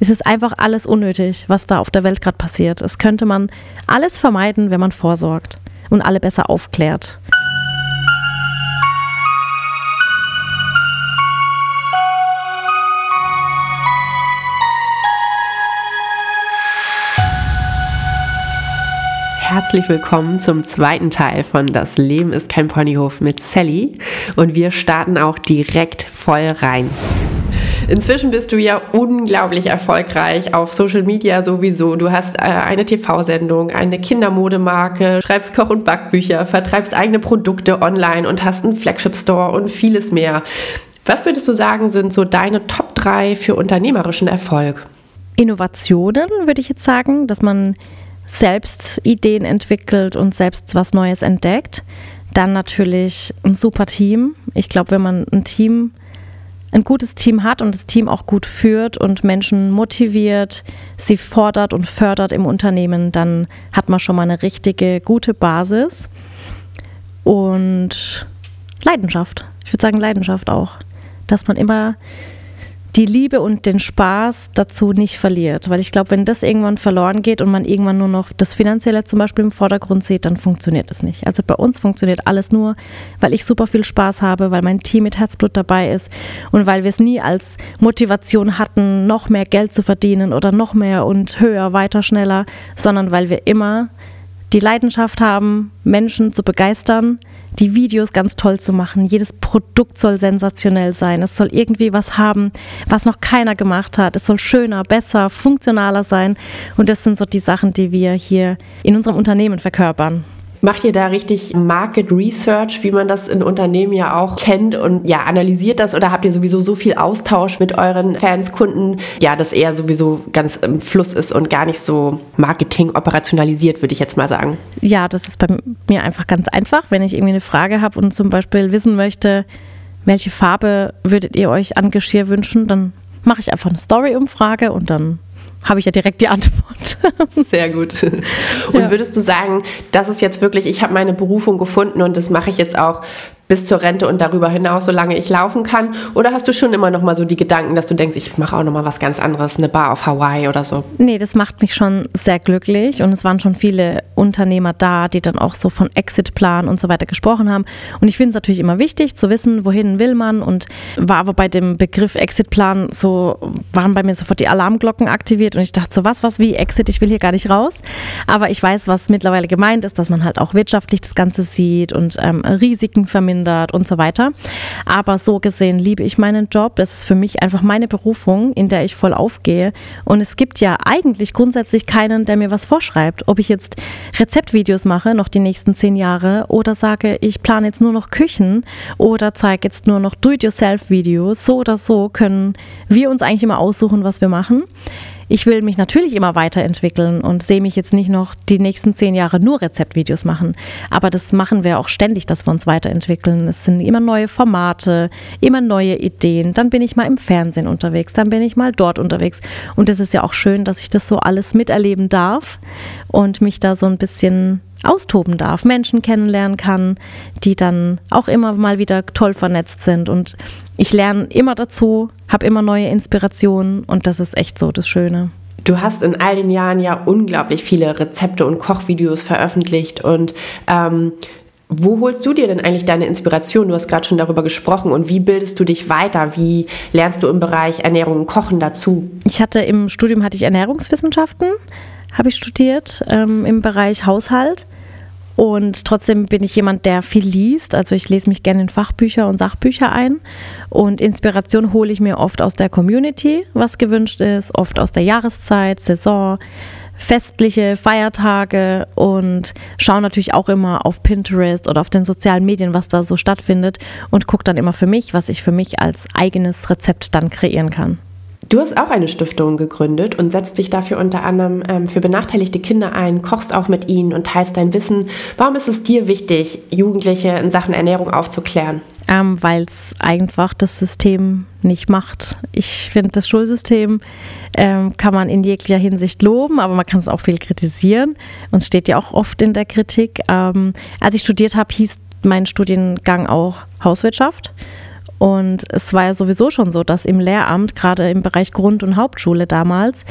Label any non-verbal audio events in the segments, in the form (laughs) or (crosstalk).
Es ist einfach alles unnötig, was da auf der Welt gerade passiert. Es könnte man alles vermeiden, wenn man vorsorgt und alle besser aufklärt. Herzlich willkommen zum zweiten Teil von Das Leben ist kein Ponyhof mit Sally und wir starten auch direkt voll rein. Inzwischen bist du ja unglaublich erfolgreich auf Social Media sowieso. Du hast äh, eine TV-Sendung, eine Kindermodemarke, schreibst Koch- und Backbücher, vertreibst eigene Produkte online und hast einen Flagship-Store und vieles mehr. Was würdest du sagen, sind so deine Top 3 für unternehmerischen Erfolg? Innovationen, würde ich jetzt sagen, dass man selbst Ideen entwickelt und selbst was Neues entdeckt. Dann natürlich ein super Team. Ich glaube, wenn man ein Team ein gutes Team hat und das Team auch gut führt und Menschen motiviert, sie fordert und fördert im Unternehmen, dann hat man schon mal eine richtige gute Basis. Und Leidenschaft. Ich würde sagen Leidenschaft auch. Dass man immer die Liebe und den Spaß dazu nicht verliert. Weil ich glaube, wenn das irgendwann verloren geht und man irgendwann nur noch das Finanzielle zum Beispiel im Vordergrund sieht, dann funktioniert es nicht. Also bei uns funktioniert alles nur, weil ich super viel Spaß habe, weil mein Team mit Herzblut dabei ist und weil wir es nie als Motivation hatten, noch mehr Geld zu verdienen oder noch mehr und höher, weiter, schneller, sondern weil wir immer die Leidenschaft haben, Menschen zu begeistern, die Videos ganz toll zu machen. Jedes Produkt soll sensationell sein. Es soll irgendwie was haben, was noch keiner gemacht hat. Es soll schöner, besser, funktionaler sein. Und das sind so die Sachen, die wir hier in unserem Unternehmen verkörpern. Macht ihr da richtig Market Research, wie man das in Unternehmen ja auch kennt und ja, analysiert das oder habt ihr sowieso so viel Austausch mit euren Fans, Kunden, ja, das eher sowieso ganz im Fluss ist und gar nicht so Marketing operationalisiert, würde ich jetzt mal sagen? Ja, das ist bei mir einfach ganz einfach. Wenn ich irgendwie eine Frage habe und zum Beispiel wissen möchte, welche Farbe würdet ihr euch an Geschirr wünschen, dann mache ich einfach eine Story-Umfrage und dann habe ich ja direkt die Antwort. (laughs) Sehr gut. Und ja. würdest du sagen, das ist jetzt wirklich, ich habe meine Berufung gefunden und das mache ich jetzt auch bis zur Rente und darüber hinaus, solange ich laufen kann? Oder hast du schon immer noch mal so die Gedanken, dass du denkst, ich mache auch noch mal was ganz anderes, eine Bar auf Hawaii oder so? Nee, das macht mich schon sehr glücklich und es waren schon viele Unternehmer da, die dann auch so von Exitplan und so weiter gesprochen haben. Und ich finde es natürlich immer wichtig zu wissen, wohin will man und war aber bei dem Begriff Exitplan so, waren bei mir sofort die Alarmglocken aktiviert und ich dachte so, was, was, wie Exit, ich will hier gar nicht raus. Aber ich weiß, was mittlerweile gemeint ist, dass man halt auch wirtschaftlich das Ganze sieht und ähm, Risiken vermindert vermindert und so weiter. Aber so gesehen liebe ich meinen Job. Das ist für mich einfach meine Berufung, in der ich voll aufgehe. Und es gibt ja eigentlich grundsätzlich keinen, der mir was vorschreibt. Ob ich jetzt Rezeptvideos mache, noch die nächsten zehn Jahre, oder sage, ich plane jetzt nur noch Küchen oder zeige jetzt nur noch Do-it-yourself-Videos. So oder so können wir uns eigentlich immer aussuchen, was wir machen ich will mich natürlich immer weiterentwickeln und sehe mich jetzt nicht noch die nächsten zehn Jahre nur Rezeptvideos machen. Aber das machen wir auch ständig, dass wir uns weiterentwickeln. Es sind immer neue Formate, immer neue Ideen. Dann bin ich mal im Fernsehen unterwegs, dann bin ich mal dort unterwegs. Und es ist ja auch schön, dass ich das so alles miterleben darf und mich da so ein bisschen austoben darf, Menschen kennenlernen kann, die dann auch immer mal wieder toll vernetzt sind. Und ich lerne immer dazu, habe immer neue Inspirationen und das ist echt so das Schöne. Du hast in all den Jahren ja unglaublich viele Rezepte und Kochvideos veröffentlicht und ähm, wo holst du dir denn eigentlich deine Inspiration? Du hast gerade schon darüber gesprochen. Und wie bildest du dich weiter? Wie lernst du im Bereich Ernährung und Kochen dazu? Ich hatte im Studium hatte ich Ernährungswissenschaften, habe ich studiert ähm, im Bereich Haushalt und trotzdem bin ich jemand, der viel liest. Also ich lese mich gerne in Fachbücher und Sachbücher ein. Und Inspiration hole ich mir oft aus der Community, was gewünscht ist, oft aus der Jahreszeit, Saison, festliche Feiertage und schaue natürlich auch immer auf Pinterest oder auf den sozialen Medien, was da so stattfindet und gucke dann immer für mich, was ich für mich als eigenes Rezept dann kreieren kann. Du hast auch eine Stiftung gegründet und setzt dich dafür unter anderem ähm, für benachteiligte Kinder ein, kochst auch mit ihnen und teilst dein Wissen. Warum ist es dir wichtig, Jugendliche in Sachen Ernährung aufzuklären? Ähm, Weil es einfach das System nicht macht. Ich finde, das Schulsystem ähm, kann man in jeglicher Hinsicht loben, aber man kann es auch viel kritisieren und steht ja auch oft in der Kritik. Ähm, als ich studiert habe, hieß mein Studiengang auch Hauswirtschaft. Und es war ja sowieso schon so, dass im Lehramt, gerade im Bereich Grund- und Hauptschule damals,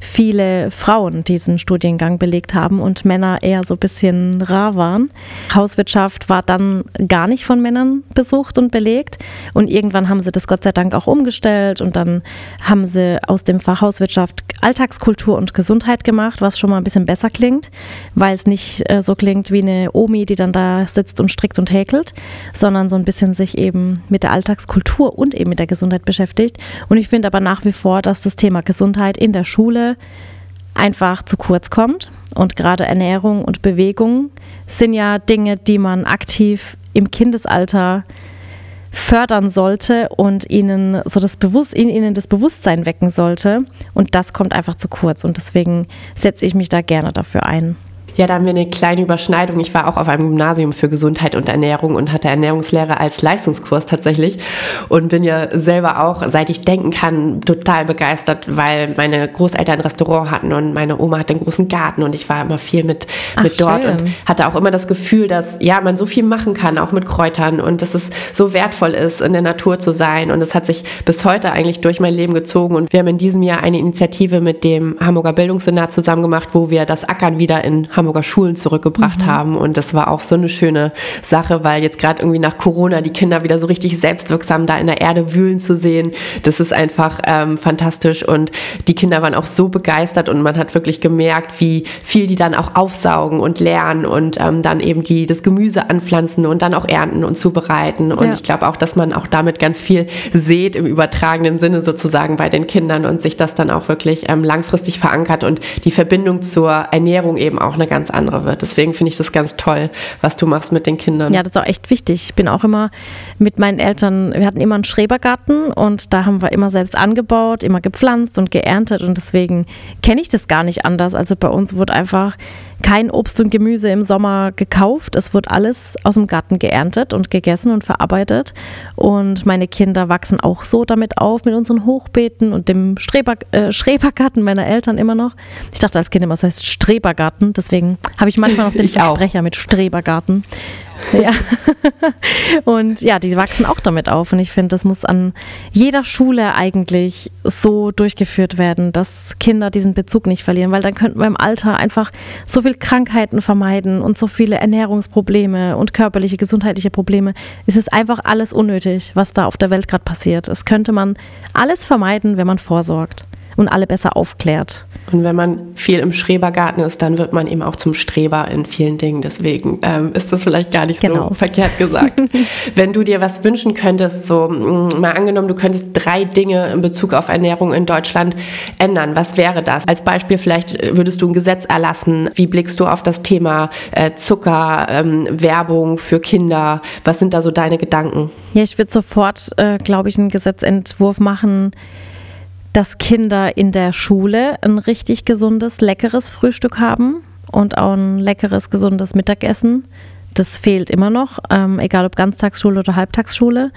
viele Frauen diesen Studiengang belegt haben und Männer eher so ein bisschen rar waren. Hauswirtschaft war dann gar nicht von Männern besucht und belegt. Und irgendwann haben sie das Gott sei Dank auch umgestellt und dann haben sie aus dem Fach Hauswirtschaft Alltagskultur und Gesundheit gemacht, was schon mal ein bisschen besser klingt, weil es nicht äh, so klingt wie eine Omi, die dann da sitzt und strickt und häkelt, sondern so ein bisschen sich eben mit der Alltagskultur und eben mit der Gesundheit beschäftigt. Und ich finde aber nach wie vor, dass das Thema Gesundheit in der Schule einfach zu kurz kommt. Und gerade Ernährung und Bewegung sind ja Dinge, die man aktiv im Kindesalter fördern sollte und ihnen so das Bewusst in ihnen das Bewusstsein wecken sollte. Und das kommt einfach zu kurz. Und deswegen setze ich mich da gerne dafür ein. Ja, da haben wir eine kleine Überschneidung. Ich war auch auf einem Gymnasium für Gesundheit und Ernährung und hatte Ernährungslehre als Leistungskurs tatsächlich und bin ja selber auch, seit ich denken kann, total begeistert, weil meine Großeltern ein Restaurant hatten und meine Oma hatte einen großen Garten und ich war immer viel mit, Ach, mit dort schön. und hatte auch immer das Gefühl, dass ja, man so viel machen kann, auch mit Kräutern und dass es so wertvoll ist, in der Natur zu sein und es hat sich bis heute eigentlich durch mein Leben gezogen und wir haben in diesem Jahr eine Initiative mit dem Hamburger Bildungssenat zusammen gemacht, wo wir das Ackern wieder in Hamburg Hamburger Schulen zurückgebracht mhm. haben. Und das war auch so eine schöne Sache, weil jetzt gerade irgendwie nach Corona die Kinder wieder so richtig selbstwirksam da in der Erde wühlen zu sehen, das ist einfach ähm, fantastisch. Und die Kinder waren auch so begeistert und man hat wirklich gemerkt, wie viel die dann auch aufsaugen und lernen und ähm, dann eben die das Gemüse anpflanzen und dann auch ernten und zubereiten. Und ja. ich glaube auch, dass man auch damit ganz viel sieht im übertragenen Sinne sozusagen bei den Kindern und sich das dann auch wirklich ähm, langfristig verankert und die Verbindung zur Ernährung eben auch eine ganz andere wird. Deswegen finde ich das ganz toll, was du machst mit den Kindern. Ja, das ist auch echt wichtig. Ich bin auch immer mit meinen Eltern, wir hatten immer einen Schrebergarten und da haben wir immer selbst angebaut, immer gepflanzt und geerntet und deswegen kenne ich das gar nicht anders. Also bei uns wurde einfach kein Obst und Gemüse im Sommer gekauft. Es wird alles aus dem Garten geerntet und gegessen und verarbeitet. Und meine Kinder wachsen auch so damit auf, mit unseren Hochbeeten und dem Streber, äh, Schrebergarten meiner Eltern immer noch. Ich dachte als Kind immer, es heißt Strebergarten. Deswegen habe ich manchmal noch (laughs) den Versprecher mit Strebergarten. Ja. (laughs) und ja, die wachsen auch damit auf. Und ich finde, das muss an jeder Schule eigentlich so durchgeführt werden, dass Kinder diesen Bezug nicht verlieren, weil dann könnten wir im Alter einfach so viele Krankheiten vermeiden und so viele Ernährungsprobleme und körperliche, gesundheitliche Probleme. Es ist einfach alles unnötig, was da auf der Welt gerade passiert. Es könnte man alles vermeiden, wenn man vorsorgt und alle besser aufklärt. Und wenn man viel im Schrebergarten ist, dann wird man eben auch zum Streber in vielen Dingen. Deswegen ähm, ist das vielleicht gar nicht genau. so verkehrt gesagt. (laughs) wenn du dir was wünschen könntest, so mm, mal angenommen, du könntest drei Dinge in Bezug auf Ernährung in Deutschland ändern, was wäre das? Als Beispiel vielleicht äh, würdest du ein Gesetz erlassen. Wie blickst du auf das Thema äh, Zucker, ähm, Werbung für Kinder? Was sind da so deine Gedanken? Ja, ich würde sofort, äh, glaube ich, einen Gesetzentwurf machen dass Kinder in der Schule ein richtig gesundes, leckeres Frühstück haben und auch ein leckeres, gesundes Mittagessen. Das fehlt immer noch, ähm, egal ob Ganztagsschule oder Halbtagsschule.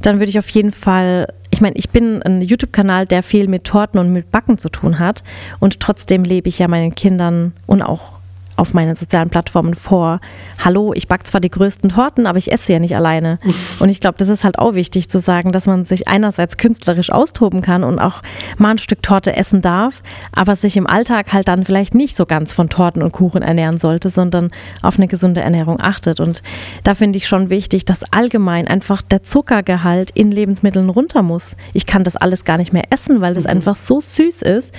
Dann würde ich auf jeden Fall, ich meine, ich bin ein YouTube-Kanal, der viel mit Torten und mit Backen zu tun hat. Und trotzdem lebe ich ja meinen Kindern und auch auf meinen sozialen Plattformen vor, hallo, ich backe zwar die größten Torten, aber ich esse sie ja nicht alleine. Und ich glaube, das ist halt auch wichtig zu sagen, dass man sich einerseits künstlerisch austoben kann und auch mal ein Stück Torte essen darf, aber sich im Alltag halt dann vielleicht nicht so ganz von Torten und Kuchen ernähren sollte, sondern auf eine gesunde Ernährung achtet. Und da finde ich schon wichtig, dass allgemein einfach der Zuckergehalt in Lebensmitteln runter muss. Ich kann das alles gar nicht mehr essen, weil das mhm. einfach so süß ist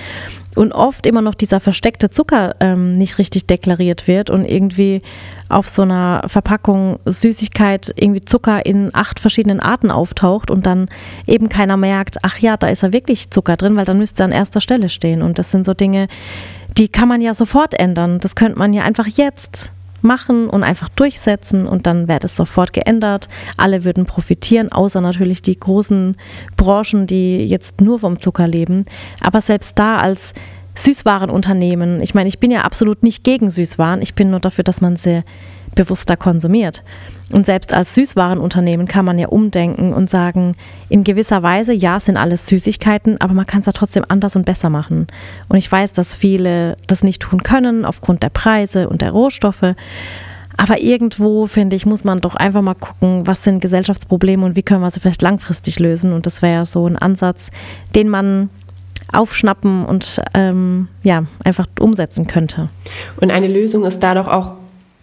und oft immer noch dieser versteckte Zucker ähm, nicht richtig deklariert wird und irgendwie auf so einer Verpackung Süßigkeit irgendwie Zucker in acht verschiedenen Arten auftaucht und dann eben keiner merkt, ach ja, da ist ja wirklich Zucker drin, weil dann müsste er an erster Stelle stehen. Und das sind so Dinge, die kann man ja sofort ändern. Das könnte man ja einfach jetzt machen und einfach durchsetzen und dann wäre das sofort geändert. Alle würden profitieren, außer natürlich die großen Branchen, die jetzt nur vom Zucker leben. Aber selbst da als Süßwarenunternehmen, ich meine, ich bin ja absolut nicht gegen Süßwaren, ich bin nur dafür, dass man sie bewusster konsumiert. Und selbst als Süßwarenunternehmen kann man ja umdenken und sagen, in gewisser Weise, ja, sind alles Süßigkeiten, aber man kann es ja trotzdem anders und besser machen. Und ich weiß, dass viele das nicht tun können aufgrund der Preise und der Rohstoffe. Aber irgendwo, finde ich, muss man doch einfach mal gucken, was sind Gesellschaftsprobleme und wie können wir sie vielleicht langfristig lösen. Und das wäre ja so ein Ansatz, den man aufschnappen und ähm, ja, einfach umsetzen könnte. Und eine Lösung ist da doch auch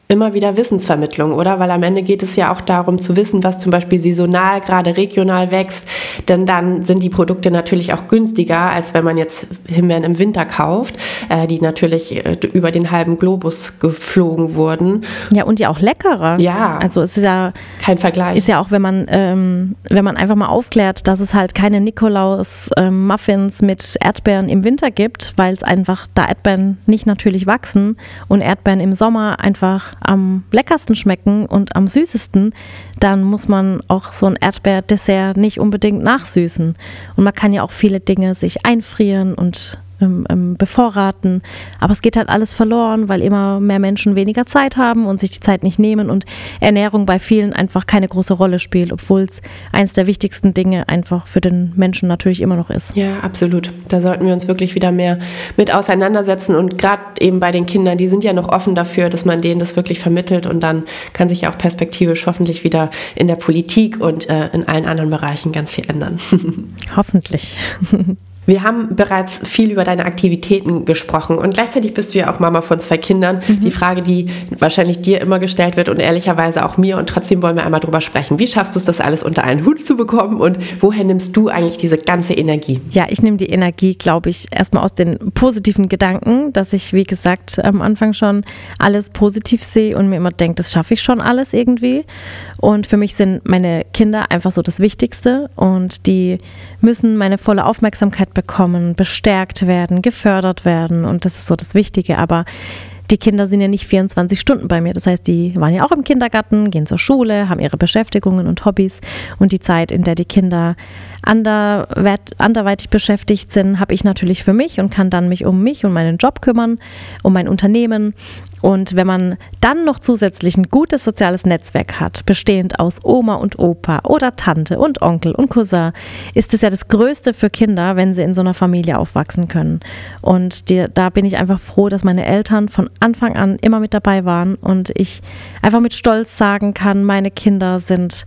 immer wieder Wissensvermittlung, oder? Weil am Ende geht es ja auch darum zu wissen, was zum Beispiel saisonal, gerade regional wächst, denn dann sind die Produkte natürlich auch günstiger, als wenn man jetzt Himbeeren im Winter kauft, äh, die natürlich äh, über den halben Globus geflogen wurden. Ja, und ja auch leckerer. Ja. Also es ist ja kein Vergleich. Ist ja auch, wenn man, ähm, wenn man einfach mal aufklärt, dass es halt keine Nikolaus-Muffins ähm, mit Erdbeeren im Winter gibt, weil es einfach da Erdbeeren nicht natürlich wachsen und Erdbeeren im Sommer einfach am leckersten schmecken und am süßesten, dann muss man auch so ein Erdbeerdessert nicht unbedingt nachsüßen. Und man kann ja auch viele Dinge sich einfrieren und ähm, bevorraten. Aber es geht halt alles verloren, weil immer mehr Menschen weniger Zeit haben und sich die Zeit nicht nehmen und Ernährung bei vielen einfach keine große Rolle spielt, obwohl es eines der wichtigsten Dinge einfach für den Menschen natürlich immer noch ist. Ja, absolut. Da sollten wir uns wirklich wieder mehr mit auseinandersetzen und gerade eben bei den Kindern, die sind ja noch offen dafür, dass man denen das wirklich vermittelt und dann kann sich auch perspektivisch hoffentlich wieder in der Politik und äh, in allen anderen Bereichen ganz viel ändern. (laughs) Hoffentlich. (laughs) Wir haben bereits viel über deine Aktivitäten gesprochen und gleichzeitig bist du ja auch Mama von zwei Kindern. Mhm. Die Frage, die wahrscheinlich dir immer gestellt wird und ehrlicherweise auch mir und trotzdem wollen wir einmal drüber sprechen. Wie schaffst du es, das alles unter einen Hut zu bekommen und woher nimmst du eigentlich diese ganze Energie? Ja, ich nehme die Energie, glaube ich, erstmal aus den positiven Gedanken, dass ich, wie gesagt, am Anfang schon alles positiv sehe und mir immer denke, das schaffe ich schon alles irgendwie. Und für mich sind meine Kinder einfach so das Wichtigste und die müssen meine volle Aufmerksamkeit bekommen, bestärkt werden, gefördert werden und das ist so das Wichtige. Aber die Kinder sind ja nicht 24 Stunden bei mir. Das heißt, die waren ja auch im Kindergarten, gehen zur Schule, haben ihre Beschäftigungen und Hobbys. Und die Zeit, in der die Kinder anderweitig beschäftigt sind, habe ich natürlich für mich und kann dann mich um mich und meinen Job kümmern, um mein Unternehmen. Und wenn man dann noch zusätzlich ein gutes soziales Netzwerk hat, bestehend aus Oma und Opa oder Tante und Onkel und Cousin, ist es ja das Größte für Kinder, wenn sie in so einer Familie aufwachsen können. Und die, da bin ich einfach froh, dass meine Eltern von Anfang an immer mit dabei waren und ich einfach mit Stolz sagen kann, meine Kinder sind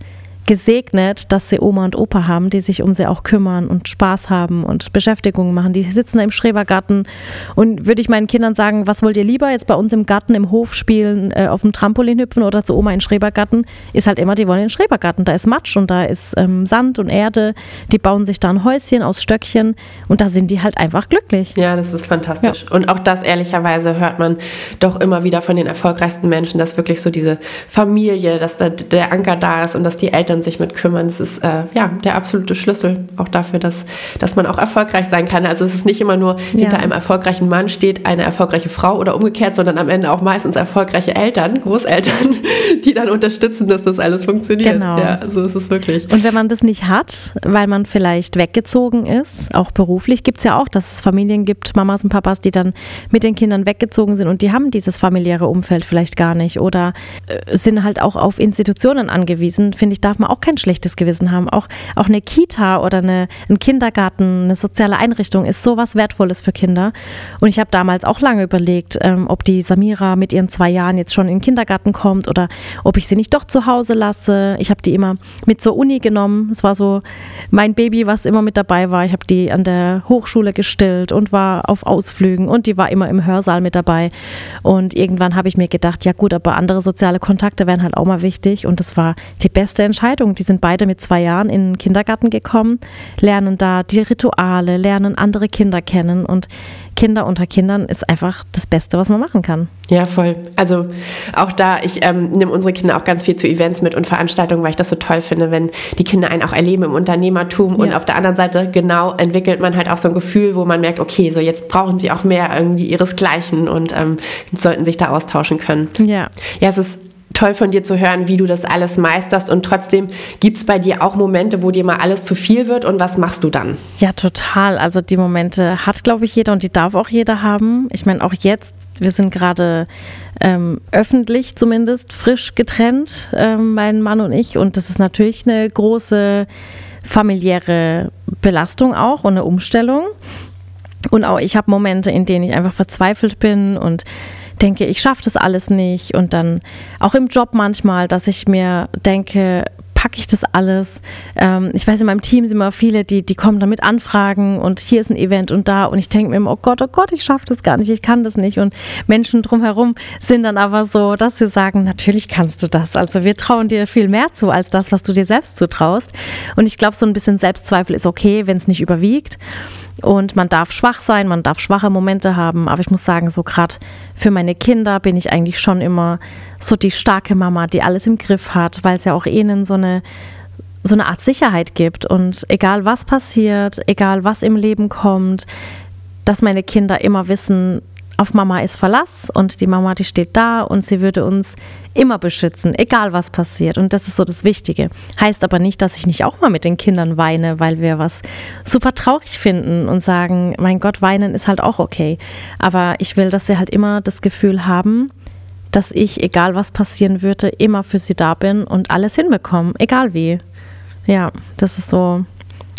gesegnet, dass sie Oma und Opa haben, die sich um sie auch kümmern und Spaß haben und Beschäftigungen machen. Die sitzen im Schrebergarten und würde ich meinen Kindern sagen, was wollt ihr lieber jetzt bei uns im Garten, im Hof spielen, äh, auf dem Trampolin hüpfen oder zu Oma in den Schrebergarten? Ist halt immer, die wollen in den Schrebergarten. Da ist Matsch und da ist ähm, Sand und Erde. Die bauen sich da ein Häuschen aus Stöckchen und da sind die halt einfach glücklich. Ja, das ist fantastisch. Ja. Und auch das ehrlicherweise hört man doch immer wieder von den erfolgreichsten Menschen, dass wirklich so diese Familie, dass da der Anker da ist und dass die Eltern Eltern sich mit kümmern. Das ist äh, ja der absolute Schlüssel auch dafür, dass, dass man auch erfolgreich sein kann. Also es ist nicht immer nur ja. hinter einem erfolgreichen Mann steht eine erfolgreiche Frau oder umgekehrt, sondern am Ende auch meistens erfolgreiche Eltern, Großeltern, (laughs) die dann unterstützen, dass das alles funktioniert. Genau. Ja, so ist es wirklich. Und wenn man das nicht hat, weil man vielleicht weggezogen ist, auch beruflich, gibt es ja auch, dass es Familien gibt, Mamas und Papas, die dann mit den Kindern weggezogen sind und die haben dieses familiäre Umfeld vielleicht gar nicht oder äh, sind halt auch auf Institutionen angewiesen. Finde ich, darf man auch kein schlechtes Gewissen haben. Auch, auch eine Kita oder eine, ein Kindergarten, eine soziale Einrichtung ist sowas Wertvolles für Kinder. Und ich habe damals auch lange überlegt, ähm, ob die Samira mit ihren zwei Jahren jetzt schon in den Kindergarten kommt oder ob ich sie nicht doch zu Hause lasse. Ich habe die immer mit zur Uni genommen. Es war so mein Baby, was immer mit dabei war. Ich habe die an der Hochschule gestillt und war auf Ausflügen und die war immer im Hörsaal mit dabei. Und irgendwann habe ich mir gedacht, ja gut, aber andere soziale Kontakte wären halt auch mal wichtig. Und das war die beste Entscheidung Entscheidung. Die sind beide mit zwei Jahren in den Kindergarten gekommen, lernen da die Rituale, lernen andere Kinder kennen und Kinder unter Kindern ist einfach das Beste, was man machen kann. Ja, voll. Also auch da, ich ähm, nehme unsere Kinder auch ganz viel zu Events mit und Veranstaltungen, weil ich das so toll finde, wenn die Kinder einen auch erleben im Unternehmertum. Ja. Und auf der anderen Seite, genau, entwickelt man halt auch so ein Gefühl, wo man merkt, okay, so jetzt brauchen sie auch mehr irgendwie ihresgleichen und ähm, sollten sich da austauschen können. Ja. Ja, es ist toll von dir zu hören, wie du das alles meisterst. Und trotzdem gibt es bei dir auch Momente, wo dir mal alles zu viel wird. Und was machst du dann? Ja, total. Also die Momente hat, glaube ich, jeder und die darf auch jeder haben. Ich meine, auch jetzt, wir sind gerade ähm, öffentlich zumindest frisch getrennt, ähm, mein Mann und ich. Und das ist natürlich eine große familiäre Belastung auch und eine Umstellung. Und auch ich habe Momente, in denen ich einfach verzweifelt bin und denke, ich schaffe das alles nicht. Und dann auch im Job manchmal, dass ich mir denke, packe ich das alles? Ähm, ich weiß, in meinem Team sind immer viele, die, die kommen damit Anfragen und hier ist ein Event und da und ich denke mir immer, oh Gott, oh Gott, ich schaffe das gar nicht, ich kann das nicht. Und Menschen drumherum sind dann aber so, dass sie sagen, natürlich kannst du das. Also wir trauen dir viel mehr zu als das, was du dir selbst zutraust. Und ich glaube, so ein bisschen Selbstzweifel ist okay, wenn es nicht überwiegt. Und man darf schwach sein, man darf schwache Momente haben. Aber ich muss sagen, so gerade für meine Kinder bin ich eigentlich schon immer so die starke Mama, die alles im Griff hat, weil es ja auch ihnen so eine, so eine Art Sicherheit gibt. Und egal was passiert, egal was im Leben kommt, dass meine Kinder immer wissen, auf Mama ist Verlass und die Mama, die steht da und sie würde uns immer beschützen, egal was passiert. Und das ist so das Wichtige. Heißt aber nicht, dass ich nicht auch mal mit den Kindern weine, weil wir was super traurig finden und sagen, mein Gott, weinen ist halt auch okay. Aber ich will, dass sie halt immer das Gefühl haben, dass ich, egal was passieren würde, immer für sie da bin und alles hinbekomme, egal wie. Ja, das ist so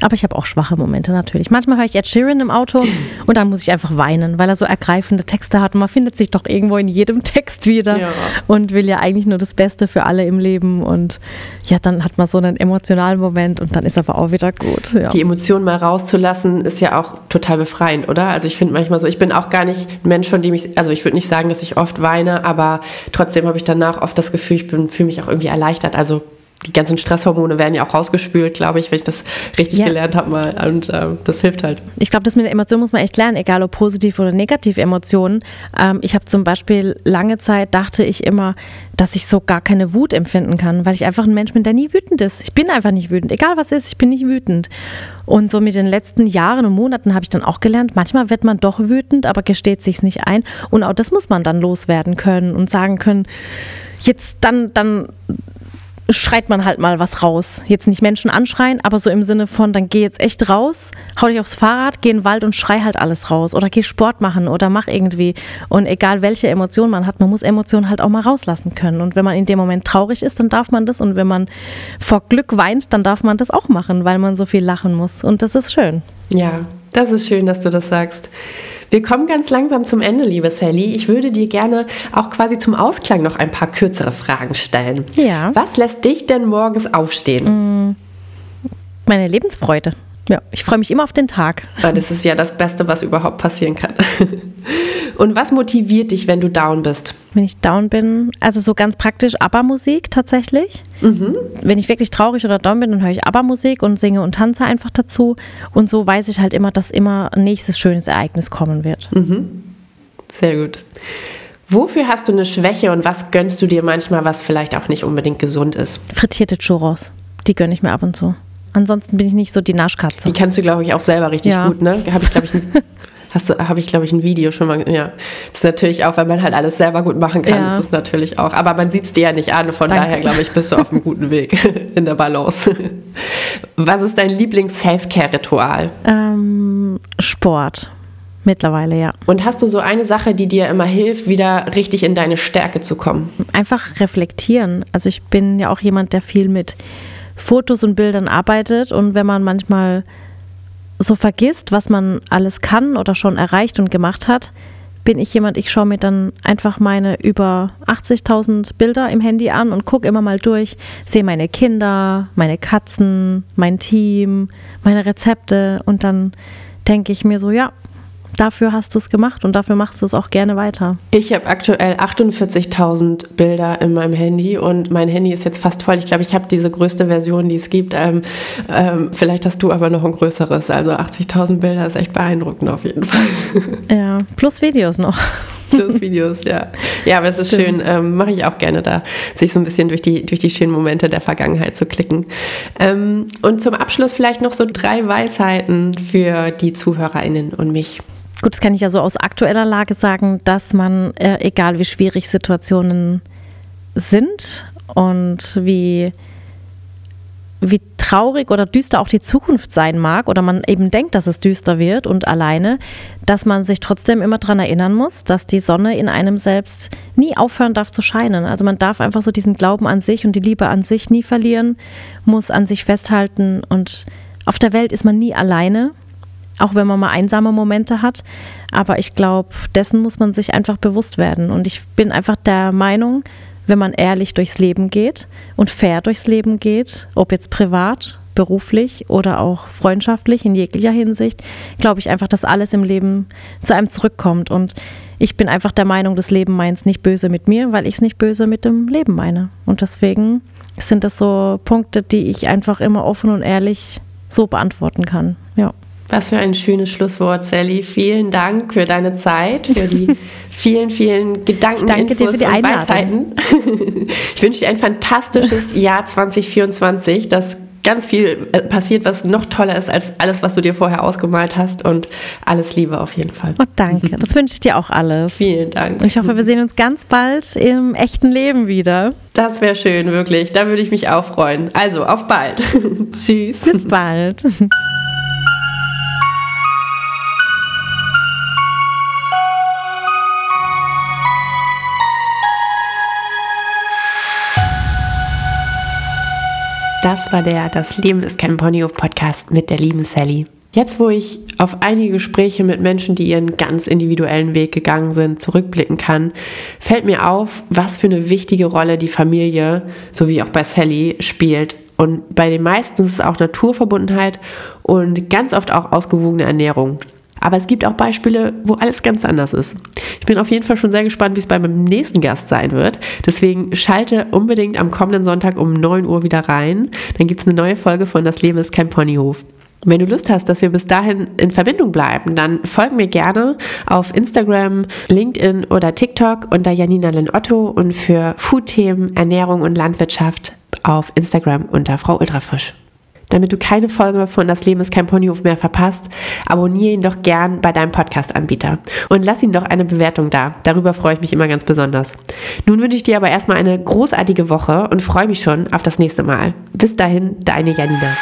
aber ich habe auch schwache Momente natürlich. Manchmal höre ich Ed Sheeran im Auto und dann muss ich einfach weinen, weil er so ergreifende Texte hat. Und man findet sich doch irgendwo in jedem (laughs) Text wieder ja. und will ja eigentlich nur das Beste für alle im Leben. Und ja, dann hat man so einen emotionalen Moment und dann ist aber auch wieder gut. Ja. Die Emotionen mal rauszulassen, ist ja auch total befreiend, oder? Also ich finde manchmal so, ich bin auch gar nicht ein Mensch, von dem ich, also ich würde nicht sagen, dass ich oft weine, aber trotzdem habe ich danach oft das Gefühl, ich fühle mich auch irgendwie erleichtert. Also die ganzen Stresshormone werden ja auch rausgespült, glaube ich, wenn ich das richtig ja. gelernt habe mal. Und äh, das hilft halt. Ich glaube, das mit der Emotion muss man echt lernen, egal ob positiv oder negativ Emotionen. Ähm, ich habe zum Beispiel lange Zeit dachte ich immer, dass ich so gar keine Wut empfinden kann, weil ich einfach ein Mensch bin, der nie wütend ist. Ich bin einfach nicht wütend. Egal was ist, ich bin nicht wütend. Und so mit den letzten Jahren und Monaten habe ich dann auch gelernt, manchmal wird man doch wütend, aber gesteht sich nicht ein. Und auch das muss man dann loswerden können und sagen können, jetzt dann, dann schreit man halt mal was raus. Jetzt nicht Menschen anschreien, aber so im Sinne von, dann geh jetzt echt raus, hau dich aufs Fahrrad, geh in den Wald und schrei halt alles raus. Oder geh Sport machen oder mach irgendwie. Und egal welche Emotion man hat, man muss Emotionen halt auch mal rauslassen können. Und wenn man in dem Moment traurig ist, dann darf man das. Und wenn man vor Glück weint, dann darf man das auch machen, weil man so viel lachen muss. Und das ist schön. Ja, das ist schön, dass du das sagst. Wir kommen ganz langsam zum Ende, liebe Sally. Ich würde dir gerne auch quasi zum Ausklang noch ein paar kürzere Fragen stellen. Ja. Was lässt dich denn morgens aufstehen? Mm, meine Lebensfreude. Ja, ich freue mich immer auf den Tag. Das ist ja das Beste, was überhaupt passieren kann. (laughs) Und was motiviert dich, wenn du down bist? Wenn ich down bin, also so ganz praktisch ABBA-Musik tatsächlich. Mhm. Wenn ich wirklich traurig oder down bin, dann höre ich ABBA-Musik und singe und tanze einfach dazu. Und so weiß ich halt immer, dass immer ein nächstes schönes Ereignis kommen wird. Mhm. Sehr gut. Wofür hast du eine Schwäche und was gönnst du dir manchmal, was vielleicht auch nicht unbedingt gesund ist? Frittierte Churros. Die gönne ich mir ab und zu. Ansonsten bin ich nicht so die Naschkatze. Die kannst du, glaube ich, auch selber richtig ja. gut, ne? Habe ich, glaube ich, (laughs) habe ich, glaube ich, ein Video schon mal. Ja, das ist natürlich auch, wenn man halt alles selber gut machen kann, ja. ist es natürlich auch. Aber man sieht es dir ja nicht an. Von Danke. daher, glaube ich, bist du auf einem guten Weg (laughs) in der Balance. Was ist dein Lieblings-Self-Care-Ritual? Ähm, Sport. Mittlerweile, ja. Und hast du so eine Sache, die dir immer hilft, wieder richtig in deine Stärke zu kommen? Einfach reflektieren. Also ich bin ja auch jemand, der viel mit Fotos und Bildern arbeitet und wenn man manchmal so vergisst, was man alles kann oder schon erreicht und gemacht hat, bin ich jemand, ich schaue mir dann einfach meine über 80.000 Bilder im Handy an und gucke immer mal durch, sehe meine Kinder, meine Katzen, mein Team, meine Rezepte und dann denke ich mir so, ja, dafür hast du es gemacht und dafür machst du es auch gerne weiter. Ich habe aktuell 48.000 Bilder in meinem Handy und mein Handy ist jetzt fast voll. Ich glaube, ich habe diese größte Version, die es gibt. Ähm, ähm, vielleicht hast du aber noch ein größeres. Also 80.000 Bilder ist echt beeindruckend auf jeden Fall. (laughs) Ja, plus Videos noch. Plus Videos, ja. Ja, aber es ist Stimmt. schön, ähm, mache ich auch gerne da, sich so ein bisschen durch die, durch die schönen Momente der Vergangenheit zu klicken. Ähm, und zum Abschluss vielleicht noch so drei Weisheiten für die ZuhörerInnen und mich. Gut, das kann ich ja so aus aktueller Lage sagen, dass man, äh, egal wie schwierig Situationen sind und wie, wie traurig oder düster auch die Zukunft sein mag oder man eben denkt, dass es düster wird und alleine, dass man sich trotzdem immer daran erinnern muss, dass die Sonne in einem selbst nie aufhören darf zu scheinen. Also man darf einfach so diesen Glauben an sich und die Liebe an sich nie verlieren, muss an sich festhalten und auf der Welt ist man nie alleine auch wenn man mal einsame Momente hat. Aber ich glaube, dessen muss man sich einfach bewusst werden. Und ich bin einfach der Meinung, wenn man ehrlich durchs Leben geht und fair durchs Leben geht, ob jetzt privat, beruflich oder auch freundschaftlich in jeglicher Hinsicht, glaube ich einfach, dass alles im Leben zu einem zurückkommt. Und ich bin einfach der Meinung, das Leben meint es nicht böse mit mir, weil ich es nicht böse mit dem Leben meine. Und deswegen sind das so Punkte, die ich einfach immer offen und ehrlich so beantworten kann. Ja. Was für ein schönes Schlusswort, Sally. Vielen Dank für deine Zeit, für die (laughs) vielen, vielen Gedanken, Danke Infos dir für die und Weisheiten. (laughs) Ich wünsche dir ein fantastisches (laughs) Jahr 2024, das ganz viel äh, passiert, was noch toller ist als alles, was du dir vorher ausgemalt hast. Und alles Liebe auf jeden Fall. Oh, danke. Das wünsche ich dir auch alles. Vielen Dank. Ich hoffe, wir sehen uns ganz bald im echten Leben wieder. Das wäre schön, wirklich. Da würde ich mich auch freuen. Also, auf bald. Tschüss. Bis bald. Das war der Das Leben ist kein Ponyhof Podcast mit der lieben Sally. Jetzt, wo ich auf einige Gespräche mit Menschen, die ihren ganz individuellen Weg gegangen sind, zurückblicken kann, fällt mir auf, was für eine wichtige Rolle die Familie, so wie auch bei Sally, spielt. Und bei den meisten ist es auch Naturverbundenheit und ganz oft auch ausgewogeneErnährung. Aber es gibt auch Beispiele, wo alles ganz anders ist. Ich bin auf jeden Fall schon sehr gespannt, wie es bei meinem nächsten Gast sein wird. Deswegen schalte unbedingt am kommenden Sonntag um 9 Uhr wieder rein. Dann gibt es eine neue Folge von Das Leben ist kein Ponyhof. Wenn du Lust hast, dass wir bis dahin in Verbindung bleiben, dann folg mir gerne auf Instagram, LinkedIn oder TikTok unter Janina Len Otto und für Foodthemen, Ernährung und Landwirtschaft auf Instagram unter Frau Ultrafisch. Damit du keine Folge von Das Leben ist kein Ponyhof mehr verpasst, abonniere ihn doch gern bei deinem Podcast-Anbieter und lass ihn doch eine Bewertung da. Darüber freue ich mich immer ganz besonders. Nun wünsche ich dir aber erstmal eine großartige Woche und freue mich schon auf das nächste Mal. Bis dahin, deine Janina.